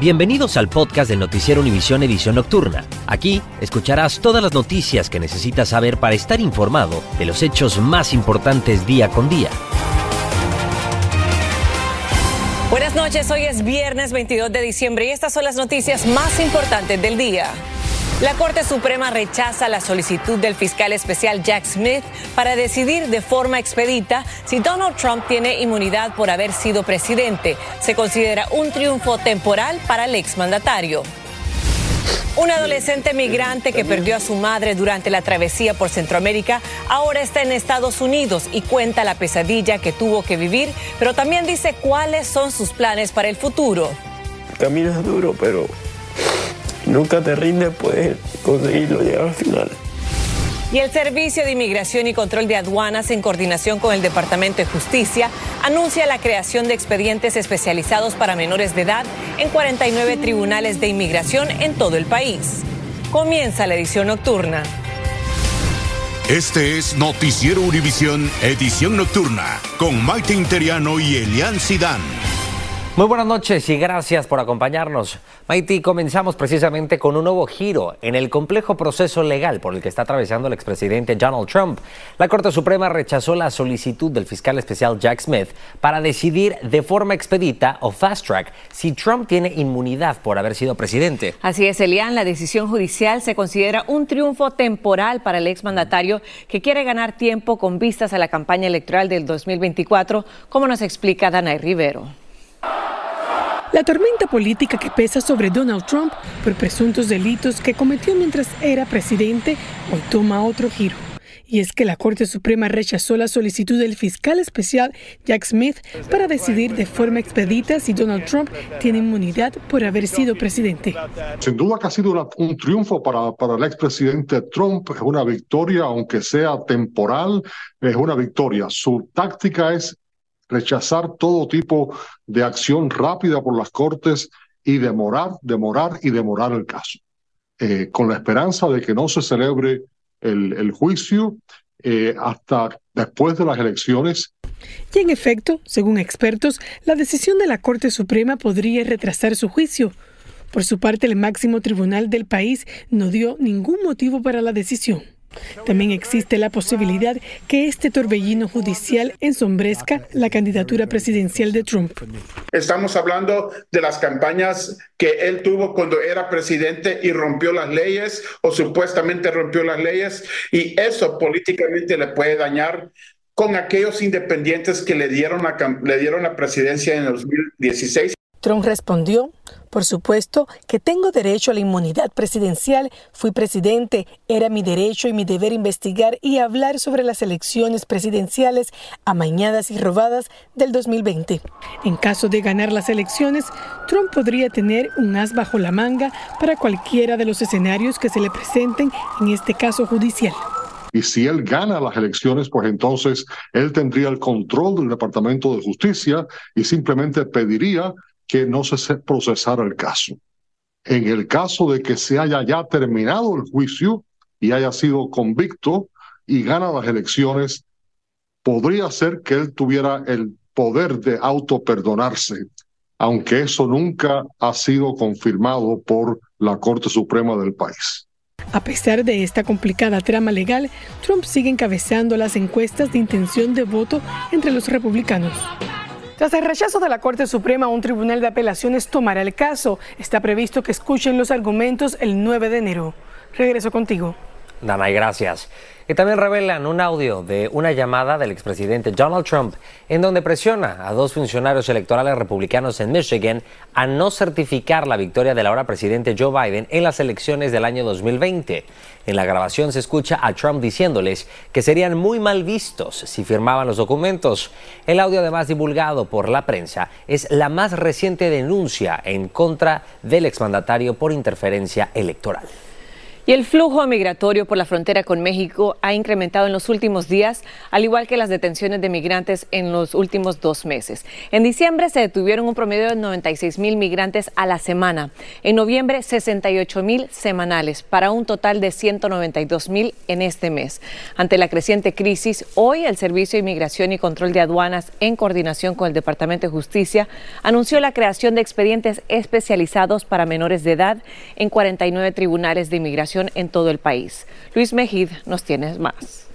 Bienvenidos al podcast del Noticiero Univisión Edición Nocturna. Aquí escucharás todas las noticias que necesitas saber para estar informado de los hechos más importantes día con día. Buenas noches, hoy es viernes 22 de diciembre y estas son las noticias más importantes del día. La Corte Suprema rechaza la solicitud del fiscal especial Jack Smith para decidir de forma expedita si Donald Trump tiene inmunidad por haber sido presidente. Se considera un triunfo temporal para el exmandatario. Un adolescente migrante que perdió a su madre durante la travesía por Centroamérica ahora está en Estados Unidos y cuenta la pesadilla que tuvo que vivir, pero también dice cuáles son sus planes para el futuro. Camino es duro, pero nunca te rindes, puedes conseguirlo llegar al final. Y el Servicio de Inmigración y Control de Aduanas, en coordinación con el Departamento de Justicia, anuncia la creación de expedientes especializados para menores de edad en 49 tribunales de inmigración en todo el país. Comienza la edición nocturna. Este es Noticiero Univisión, edición nocturna, con Maite Interiano y Elian Sidán. Muy buenas noches y gracias por acompañarnos. Maiti, comenzamos precisamente con un nuevo giro en el complejo proceso legal por el que está atravesando el expresidente Donald Trump. La Corte Suprema rechazó la solicitud del fiscal especial Jack Smith para decidir de forma expedita o fast track si Trump tiene inmunidad por haber sido presidente. Así es, Elian, la decisión judicial se considera un triunfo temporal para el exmandatario que quiere ganar tiempo con vistas a la campaña electoral del 2024, como nos explica Danay Rivero. La tormenta política que pesa sobre Donald Trump por presuntos delitos que cometió mientras era presidente hoy toma otro giro. Y es que la Corte Suprema rechazó la solicitud del fiscal especial Jack Smith para decidir de forma expedita si Donald Trump tiene inmunidad por haber sido presidente. Sin duda que ha sido un triunfo para, para el expresidente Trump, es una victoria, aunque sea temporal, es una victoria. Su táctica es rechazar todo tipo de acción rápida por las cortes y demorar, demorar y demorar el caso, eh, con la esperanza de que no se celebre el, juicio eh, hasta después de las elecciones Y en efecto, según expertos, la decisión de la Corte Suprema podría retrasar su juicio. Por su parte, el máximo tribunal del país no dio ningún motivo para la decisión. También existe la posibilidad que este torbellino judicial ensombrezca la candidatura presidencial de Trump. Estamos hablando de las campañas que él tuvo cuando era presidente y rompió las leyes o supuestamente rompió las leyes y eso políticamente le puede dañar con aquellos independientes que le dieron la, presidencia en el 2016. Trump respondió, por supuesto, que tengo derecho a la inmunidad presidencial, fui presidente, era mi derecho y mi deber investigar y hablar sobre las elecciones presidenciales amañadas y robadas del 2020. En caso de ganar las elecciones, Trump podría tener un as bajo la manga para cualquiera de los escenarios que se le presenten en este caso judicial. Y si él gana las elecciones, pues entonces él tendría el control del Departamento de Justicia y simplemente pediría que no se procesara el caso. En el caso de que se haya ya terminado el juicio y haya sido convicto y gana las elecciones, podría ser que él tuviera el poder de autoperdonarse, aunque eso nunca ha sido confirmado por la Corte Suprema del país. A pesar de esta complicada trama legal, Trump sigue encabezando las encuestas de intención de voto entre los republicanos. Tras el rechazo de la Corte Suprema, un tribunal de apelaciones tomará el caso. Está previsto que escuchen los argumentos el 9 de enero. Regreso contigo. Danay, gracias. Y también revelan un audio de una llamada del expresidente Donald Trump en donde presiona a dos funcionarios electorales republicanos en Michigan a no certificar la victoria del ahora presidente Joe Biden en las elecciones del año 2020. En la grabación se escucha a Trump diciéndoles que serían muy mal vistos si firmaban los documentos. El audio además divulgado por la prensa es la más reciente denuncia en contra del exmandatario por interferencia electoral. Y el flujo migratorio por la frontera con México ha incrementado en los últimos días, al igual que las detenciones de migrantes en los últimos dos meses. En diciembre se detuvieron un promedio de 96 mil migrantes a la semana. En noviembre, 68 mil semanales, para un total de 192 mil en este mes. Ante la creciente crisis, hoy el Servicio de Inmigración y Control de Aduanas, en coordinación con el Departamento de Justicia, anunció la creación de expedientes especializados para menores de edad en 49 tribunales de inmigración en todo el país. Luis Mejid nos tiene más.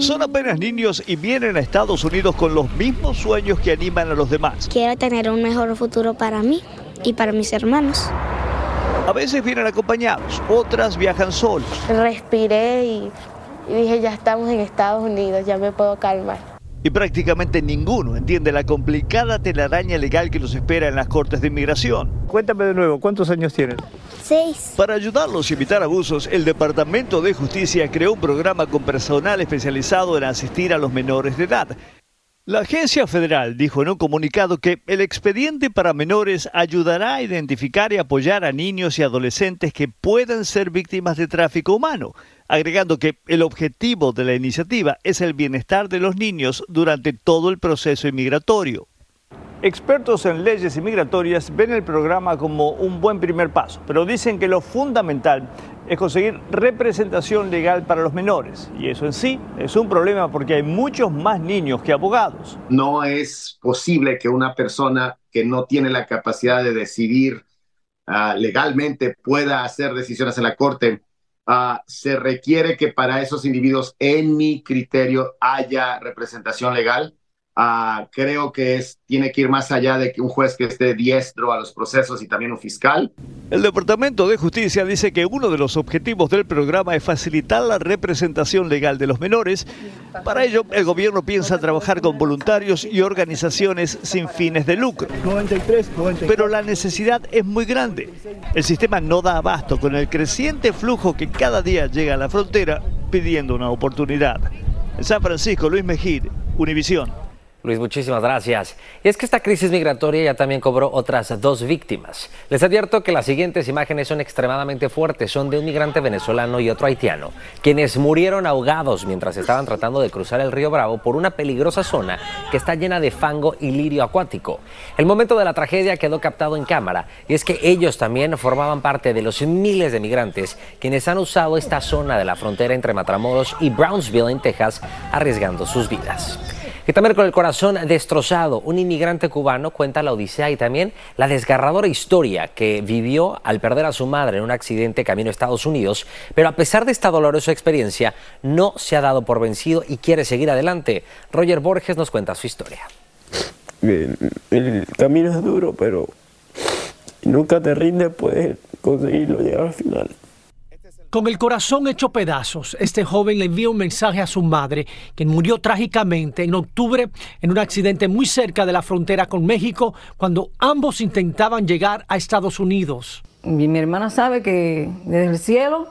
Son apenas niños y vienen a Estados Unidos con los mismos sueños que animan a los demás. Quiero tener un mejor futuro para mí y para mis hermanos. A veces vienen acompañados, otras viajan solos. Respiré y, y dije, ya estamos en Estados Unidos, ya me puedo calmar y prácticamente ninguno entiende la complicada telaraña legal que los espera en las cortes de inmigración. Cuéntame de nuevo, ¿cuántos años tienen? Seis. Para ayudarlos y evitar abusos, el Departamento de Justicia creó un programa con personal especializado en asistir a los menores de edad. La agencia federal dijo en un comunicado que el expediente para menores ayudará a identificar y apoyar a niños y adolescentes que puedan ser víctimas de tráfico humano, agregando que el objetivo de la iniciativa es el bienestar de los niños durante todo el proceso inmigratorio. Expertos en leyes inmigratorias ven el programa como un buen primer paso, pero dicen que lo fundamental es conseguir representación legal para los menores. Y eso en sí es un problema porque hay muchos más niños que abogados. No es posible que una persona que no tiene la capacidad de decidir uh, legalmente pueda hacer decisiones en la corte. Uh, se requiere que para esos individuos, en mi criterio, haya representación legal Uh, creo que tiene que ir más allá de que un juez que esté diestro a los procesos y también un fiscal. El Departamento de Justicia dice que uno de los objetivos del programa es facilitar la representación legal de los menores. Para ello, el gobierno piensa trabajar con voluntarios y organizaciones sin fines de lucro. Pero la necesidad es muy grande. El sistema no da abasto con el creciente flujo que cada día llega a la frontera pidiendo una oportunidad. En San Francisco, Luis Mejid, Univisión. Luis, muchísimas gracias. Y es que esta crisis migratoria ya también cobró otras dos víctimas. Les advierto que las siguientes imágenes son extremadamente fuertes. Son de un migrante venezolano y otro haitiano, quienes murieron ahogados mientras estaban tratando de cruzar el río Bravo por una peligrosa zona que está llena de fango y lirio acuático. El momento de la tragedia quedó captado en cámara y es que ellos también formaban parte de los miles de migrantes quienes han usado esta zona de la frontera entre Matamoros y Brownsville en Texas arriesgando sus vidas. Y también con el corazón destrozado, un inmigrante cubano cuenta la odisea y también la desgarradora historia que vivió al perder a su madre en un accidente camino a Estados Unidos, pero a pesar de esta dolorosa experiencia, no se ha dado por vencido y quiere seguir adelante. Roger Borges nos cuenta su historia. El camino es duro, pero nunca te rindes, puedes conseguirlo, llegar al final. Con el corazón hecho pedazos, este joven le envía un mensaje a su madre, quien murió trágicamente en octubre en un accidente muy cerca de la frontera con México, cuando ambos intentaban llegar a Estados Unidos. Mi, hermana sabe que desde el cielo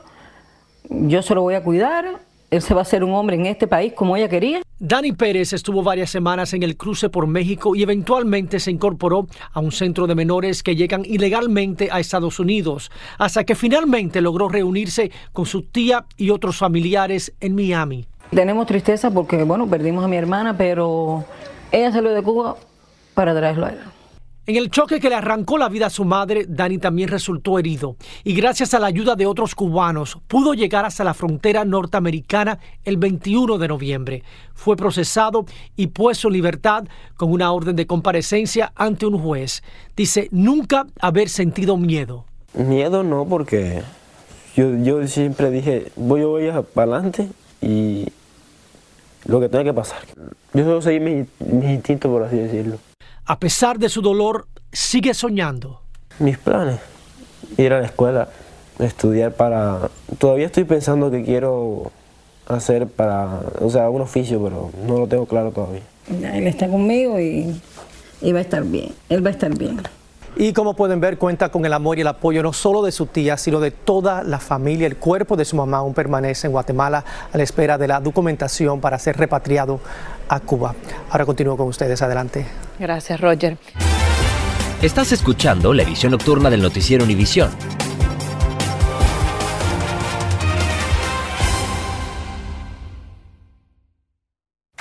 yo se lo voy a cuidar, se va a hacer un hombre en este país como ella quería. Dani Pérez estuvo varias semanas en el cruce por México y eventualmente se incorporó a un centro de menores que llegan ilegalmente a Estados Unidos, hasta que finalmente logró reunirse con su tía y otros familiares en Miami. Tenemos tristeza porque, bueno, perdimos a mi hermana, pero ella salió de Cuba para traerlo a él. En el choque que le arrancó la vida a su madre, Dani también resultó herido y gracias a la ayuda de otros cubanos pudo llegar hasta la frontera norteamericana el 21 de noviembre. Fue procesado y puesto en libertad con una orden de comparecencia ante un juez. Dice nunca haber sentido miedo. Miedo no, porque yo, yo siempre dije, voy, voy para adelante y lo que tenga que pasar. Yo solo seguir mis, mis instintos, por así decirlo. A pesar de su dolor, sigue soñando. Mis planes, ir a la escuela, estudiar para... Todavía estoy pensando que quiero hacer para, o sea, un oficio, pero no lo tengo claro todavía. Él está conmigo y, y va a estar bien, él va a estar bien. Y como pueden ver, cuenta con el amor y el apoyo no solo de su tía, sino de toda la familia. El cuerpo de su mamá aún permanece en Guatemala a la espera de la documentación para ser repatriado a Cuba. Ahora continúo con ustedes. Adelante. Gracias, Roger. Estás escuchando la edición nocturna del noticiero Univisión.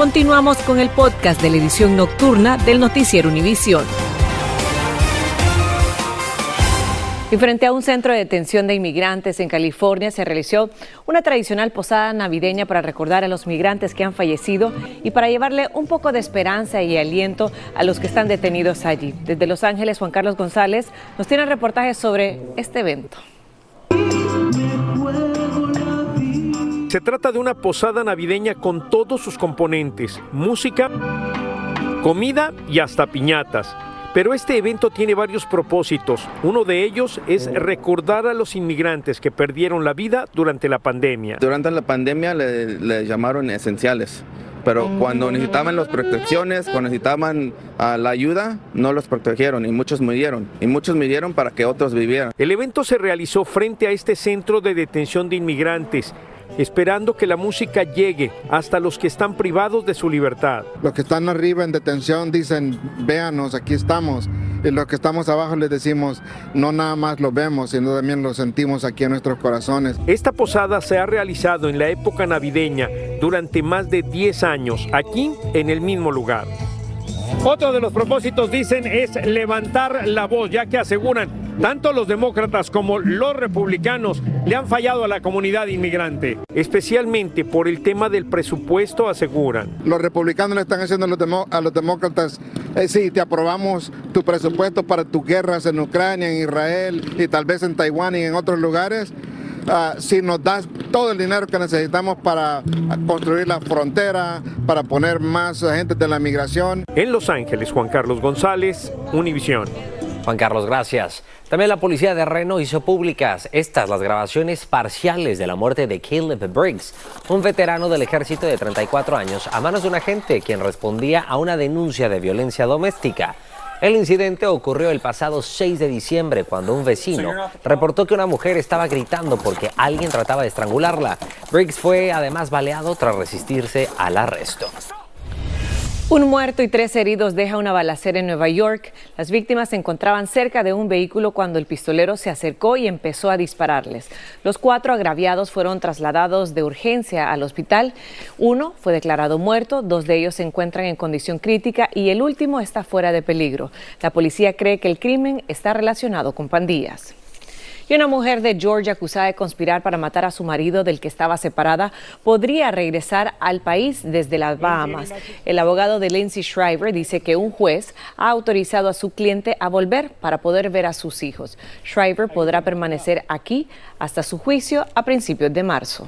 Continuamos con el podcast de la edición nocturna del noticiero Univisión. Y frente a un centro de detención de inmigrantes en California se realizó una tradicional posada navideña para recordar a los migrantes que han fallecido y para llevarle un poco de esperanza y aliento a los que están detenidos allí. Desde Los Ángeles, Juan Carlos González nos tiene reportajes sobre este evento. Se trata de una posada navideña con todos sus componentes, música, comida y hasta piñatas. Pero este evento tiene varios propósitos. Uno de ellos es recordar a los inmigrantes que perdieron la vida durante la pandemia. Durante la pandemia le, le llamaron esenciales, pero cuando necesitaban las protecciones, cuando necesitaban ah, la ayuda, no los protegieron y muchos murieron. Y muchos murieron para que otros vivieran. El evento se realizó frente a este centro de detención de inmigrantes esperando que la música llegue hasta los que están privados de su libertad. Los que están arriba en detención dicen, véanos, aquí estamos. Y los que estamos abajo les decimos, no nada más lo vemos, sino también lo sentimos aquí en nuestros corazones. Esta posada se ha realizado en la época navideña durante más de 10 años, aquí en el mismo lugar. Otro de los propósitos, dicen, es levantar la voz, ya que aseguran tanto los demócratas como los republicanos le han fallado a la comunidad inmigrante, especialmente por el tema del presupuesto, aseguran. Los republicanos le están haciendo a los, demo- a los demócratas, eh, sí, te aprobamos tu presupuesto para tus guerras en Ucrania, en Israel y tal vez en Taiwán y en otros lugares. Ah, si nos das todo el dinero que necesitamos para construir la frontera, para poner más agentes de la migración. En Los Ángeles, Juan Carlos González, Univisión. Juan Carlos, gracias. También la policía de Reno hizo públicas estas las grabaciones parciales de la muerte de Caleb Briggs, un veterano del ejército de 34 años, a manos de un agente quien respondía a una denuncia de violencia doméstica. El incidente ocurrió el pasado 6 de diciembre cuando un vecino reportó que una mujer estaba gritando porque alguien trataba de estrangularla. Briggs fue además baleado tras resistirse al arresto. Un muerto y tres heridos deja una balacera en Nueva York. Las víctimas se encontraban cerca de un vehículo cuando el pistolero se acercó y empezó a dispararles. Los cuatro agraviados fueron trasladados de urgencia al hospital. Uno fue declarado muerto, dos de ellos se encuentran en condición crítica y el último está fuera de peligro. La policía cree que el crimen está relacionado con pandillas. Y una mujer de Georgia acusada de conspirar para matar a su marido del que estaba separada podría regresar al país desde las Bahamas. El abogado de Lindsay Shriver dice que un juez ha autorizado a su cliente a volver para poder ver a sus hijos. Shriver podrá permanecer aquí hasta su juicio a principios de marzo.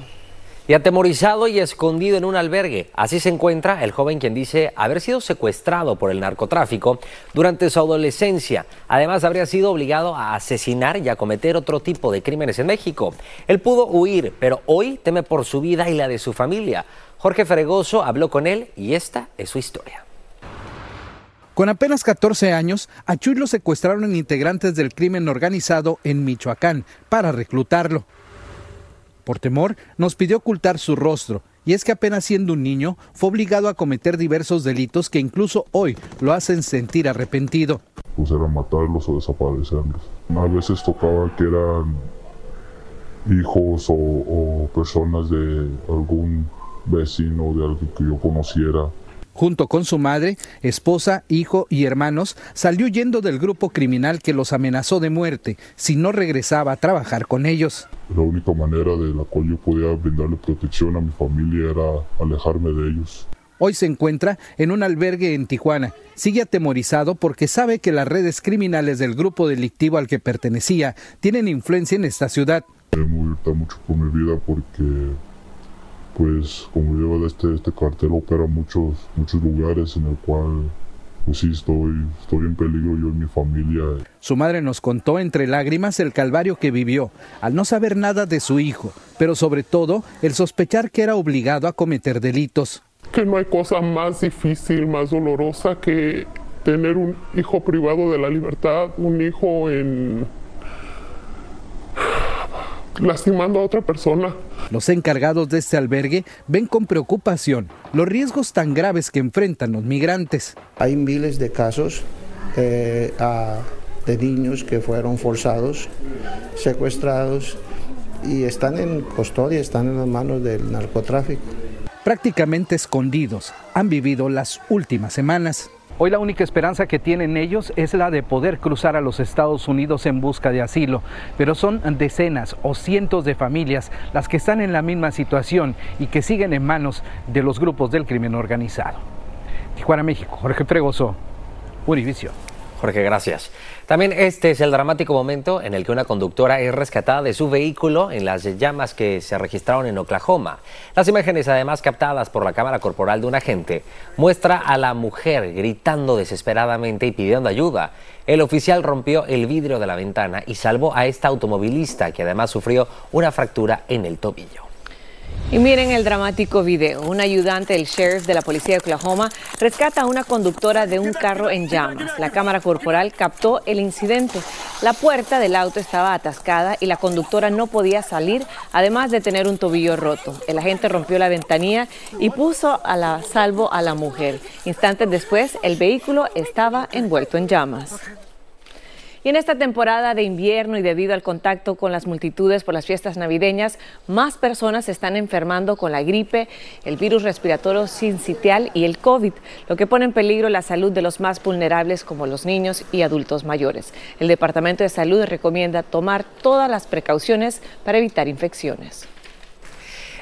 Y atemorizado y escondido en un albergue. Así se encuentra el joven quien dice haber sido secuestrado por el narcotráfico durante su adolescencia. Además, habría sido obligado a asesinar y a cometer otro tipo de crímenes en México. Él pudo huir, pero hoy teme por su vida y la de su familia. Jorge Fregoso habló con él y esta es su historia. Con apenas 14 años, a Chuy lo secuestraron integrantes del crimen organizado en Michoacán para reclutarlo. Por temor, nos pidió ocultar su rostro, y es que apenas siendo un niño, fue obligado a cometer diversos delitos que incluso hoy lo hacen sentir arrepentido. pues era matarlos o desaparecerlos. A veces tocaba que eran hijos o, personas de algún vecino, de alguien que yo conociera. Junto con su madre, esposa, hijo y hermanos, salió huyendo del grupo criminal que los amenazó de muerte si no regresaba a trabajar con ellos. La única manera de la cual yo podía brindarle protección a mi familia era alejarme de ellos. Hoy se encuentra en un albergue en Tijuana. Sigue atemorizado porque sabe que las redes criminales del grupo delictivo al que pertenecía tienen influencia en esta ciudad. Me mucho por mi vida porque pues como lleva este, este cartel opera muchos, muchos lugares en el cual pues sí estoy, estoy en peligro yo y mi familia. Su madre nos contó entre lágrimas el calvario que vivió al no saber nada de su hijo, pero sobre todo el sospechar que era obligado a cometer delitos. Que no hay cosa más difícil, más dolorosa que tener un hijo privado de la libertad, un hijo en lastimando a otra persona. Los encargados de este albergue ven con preocupación los riesgos tan graves que enfrentan los migrantes. Hay miles de casos eh, de niños que fueron forzados, secuestrados y están en custodia, están en las manos del narcotráfico. Prácticamente escondidos han vivido las últimas semanas. Hoy la única esperanza que tienen ellos es la de poder cruzar a los Estados Unidos en busca de asilo, pero son decenas o cientos de familias las que están en la misma situación y que siguen en manos de los grupos del crimen organizado. Tijuana, México, Jorge Fregoso, Univision. Jorge, gracias. También este es el dramático momento en el que una conductora es rescatada de su vehículo en las llamas que se registraron en Oklahoma. Las imágenes, además captadas por la cámara corporal de un agente, muestra a la mujer gritando desesperadamente y pidiendo ayuda. El oficial rompió el vidrio de la ventana y salvó a esta automovilista que además sufrió una fractura en el tobillo. Y miren el dramático video. Un ayudante del sheriff de la policía de Oklahoma rescata a una conductora de un carro en llamas. La cámara corporal captó el incidente. La puerta del auto estaba atascada y la conductora no podía salir, además de tener un tobillo roto. El agente rompió la ventanilla y puso a la salvo a la mujer. Instantes después, el vehículo estaba envuelto en llamas. Y en esta temporada de invierno y debido al contacto con las multitudes por las fiestas navideñas, más personas están enfermando con la gripe, el virus respiratorio sincitial y el COVID, lo que pone en peligro la salud de los más vulnerables como los niños y adultos mayores. El Departamento de Salud recomienda tomar todas las precauciones para evitar infecciones.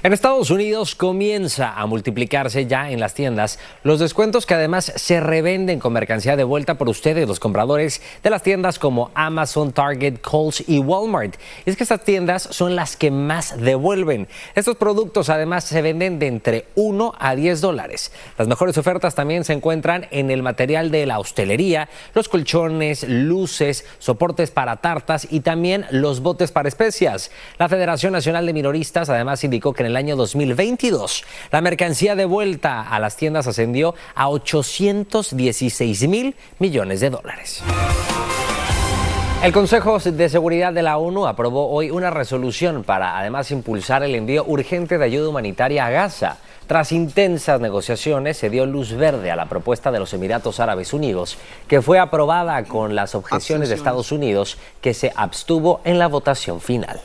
En Estados Unidos comienza a multiplicarse ya en las tiendas los descuentos que además se revenden con mercancía de vuelta por ustedes, los compradores de las tiendas como Amazon, Target, Kohl's y Walmart. Y es que estas tiendas son las que más devuelven. Estos productos además se venden de entre 1 a 10 dólares. Las mejores ofertas también se encuentran en el material de la hostelería, los colchones, luces, soportes para tartas y también los botes para especias. La Federación Nacional de Minoristas además indicó que en el año 2022. La mercancía de vuelta a las tiendas ascendió a 816 mil millones de dólares. El Consejo de Seguridad de la ONU aprobó hoy una resolución para además impulsar el envío urgente de ayuda humanitaria a Gaza. Tras intensas negociaciones se dio luz verde a la propuesta de los Emiratos Árabes Unidos, que fue aprobada con las objeciones de Estados Unidos, que se abstuvo en la votación final.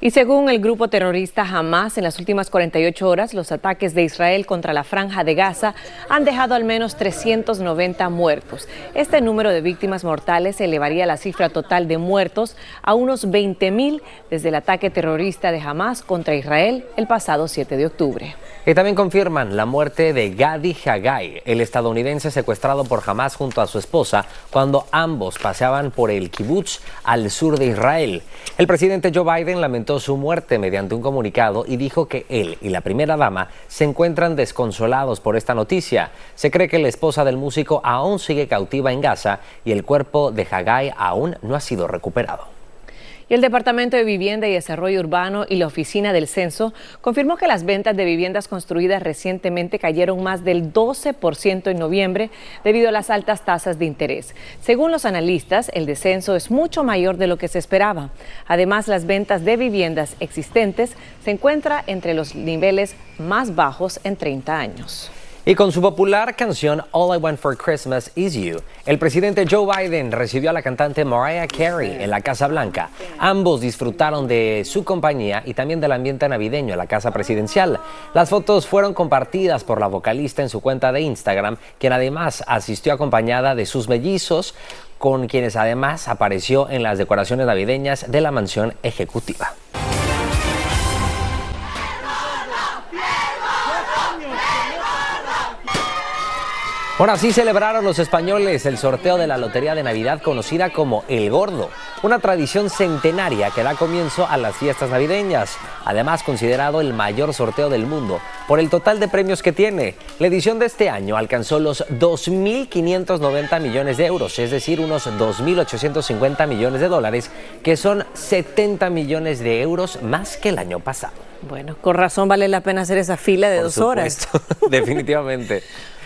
Y según el grupo terrorista Hamas, en las últimas 48 horas, los ataques de Israel contra la franja de Gaza han dejado al menos 390 muertos. Este número de víctimas mortales elevaría la cifra total de muertos a unos 20.000 desde el ataque terrorista de Hamas contra Israel el pasado 7 de octubre. Y también confirman la muerte de Gadi Hagai, el estadounidense secuestrado por Hamas junto a su esposa cuando ambos paseaban por el kibbutz al sur de Israel. El presidente Joe Biden lamentó su muerte mediante un comunicado y dijo que él y la primera dama se encuentran desconsolados por esta noticia. Se cree que la esposa del músico aún sigue cautiva en Gaza y el cuerpo de Hagai aún no ha sido recuperado. Y el Departamento de Vivienda y Desarrollo Urbano y la Oficina del Censo confirmó que las ventas de viviendas construidas recientemente cayeron más del 12% en noviembre debido a las altas tasas de interés. Según los analistas, el descenso es mucho mayor de lo que se esperaba. Además, las ventas de viviendas existentes se encuentran entre los niveles más bajos en 30 años. Y con su popular canción All I Want for Christmas Is You, el presidente Joe Biden recibió a la cantante Mariah Carey en la Casa Blanca. Ambos disfrutaron de su compañía y también del ambiente navideño en la Casa Presidencial. Las fotos fueron compartidas por la vocalista en su cuenta de Instagram, quien además asistió acompañada de sus mellizos, con quienes además apareció en las decoraciones navideñas de la mansión ejecutiva. Bueno, así celebraron los españoles el sorteo de la Lotería de Navidad conocida como El Gordo, una tradición centenaria que da comienzo a las fiestas navideñas, además considerado el mayor sorteo del mundo por el total de premios que tiene. La edición de este año alcanzó los 2.590 millones de euros, es decir, unos 2.850 millones de dólares, que son 70 millones de euros más que el año pasado. Bueno, con razón vale la pena hacer esa fila de Por dos supuesto, horas. definitivamente.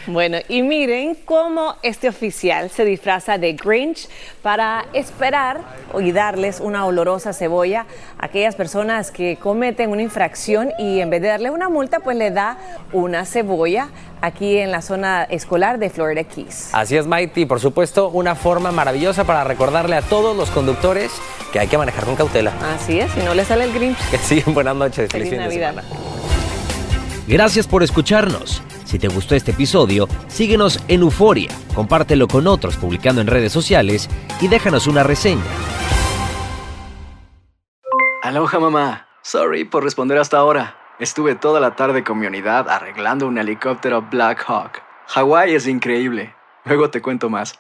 Bueno, y miren cómo este oficial se disfraza de Grinch para esperar y darles una olorosa cebolla a aquellas personas que cometen una infracción y en vez de darle una multa, pues le da una cebolla aquí en la zona escolar de Florida Keys. Así es, Mighty. Por supuesto, una forma maravillosa para recordarle a todos los conductores que hay que manejar con cautela. Así es, si no le sale el Grinch. Que sí, buenas noches. Feliz fin de Navidad. semana. Gracias por escucharnos. Si te gustó este episodio, síguenos en Euforia, compártelo con otros publicando en redes sociales y déjanos una reseña. Aloha mamá. Sorry por responder hasta ahora. Estuve toda la tarde con mi unidad arreglando un helicóptero Black Hawk. Hawái es increíble. Luego te cuento más.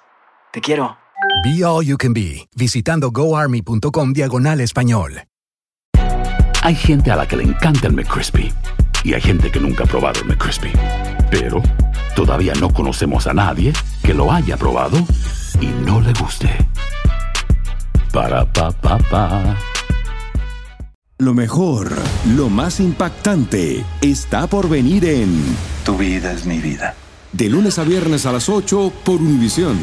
Te quiero. Be All You Can Be, visitando goarmy.com diagonal español. Hay gente a la que le encanta el McCrispy y hay gente que nunca ha probado el McCrispy. Pero todavía no conocemos a nadie que lo haya probado y no le guste. Para pa pa pa. Lo mejor, lo más impactante, está por venir en Tu vida es mi vida. De lunes a viernes a las 8 por Univisión.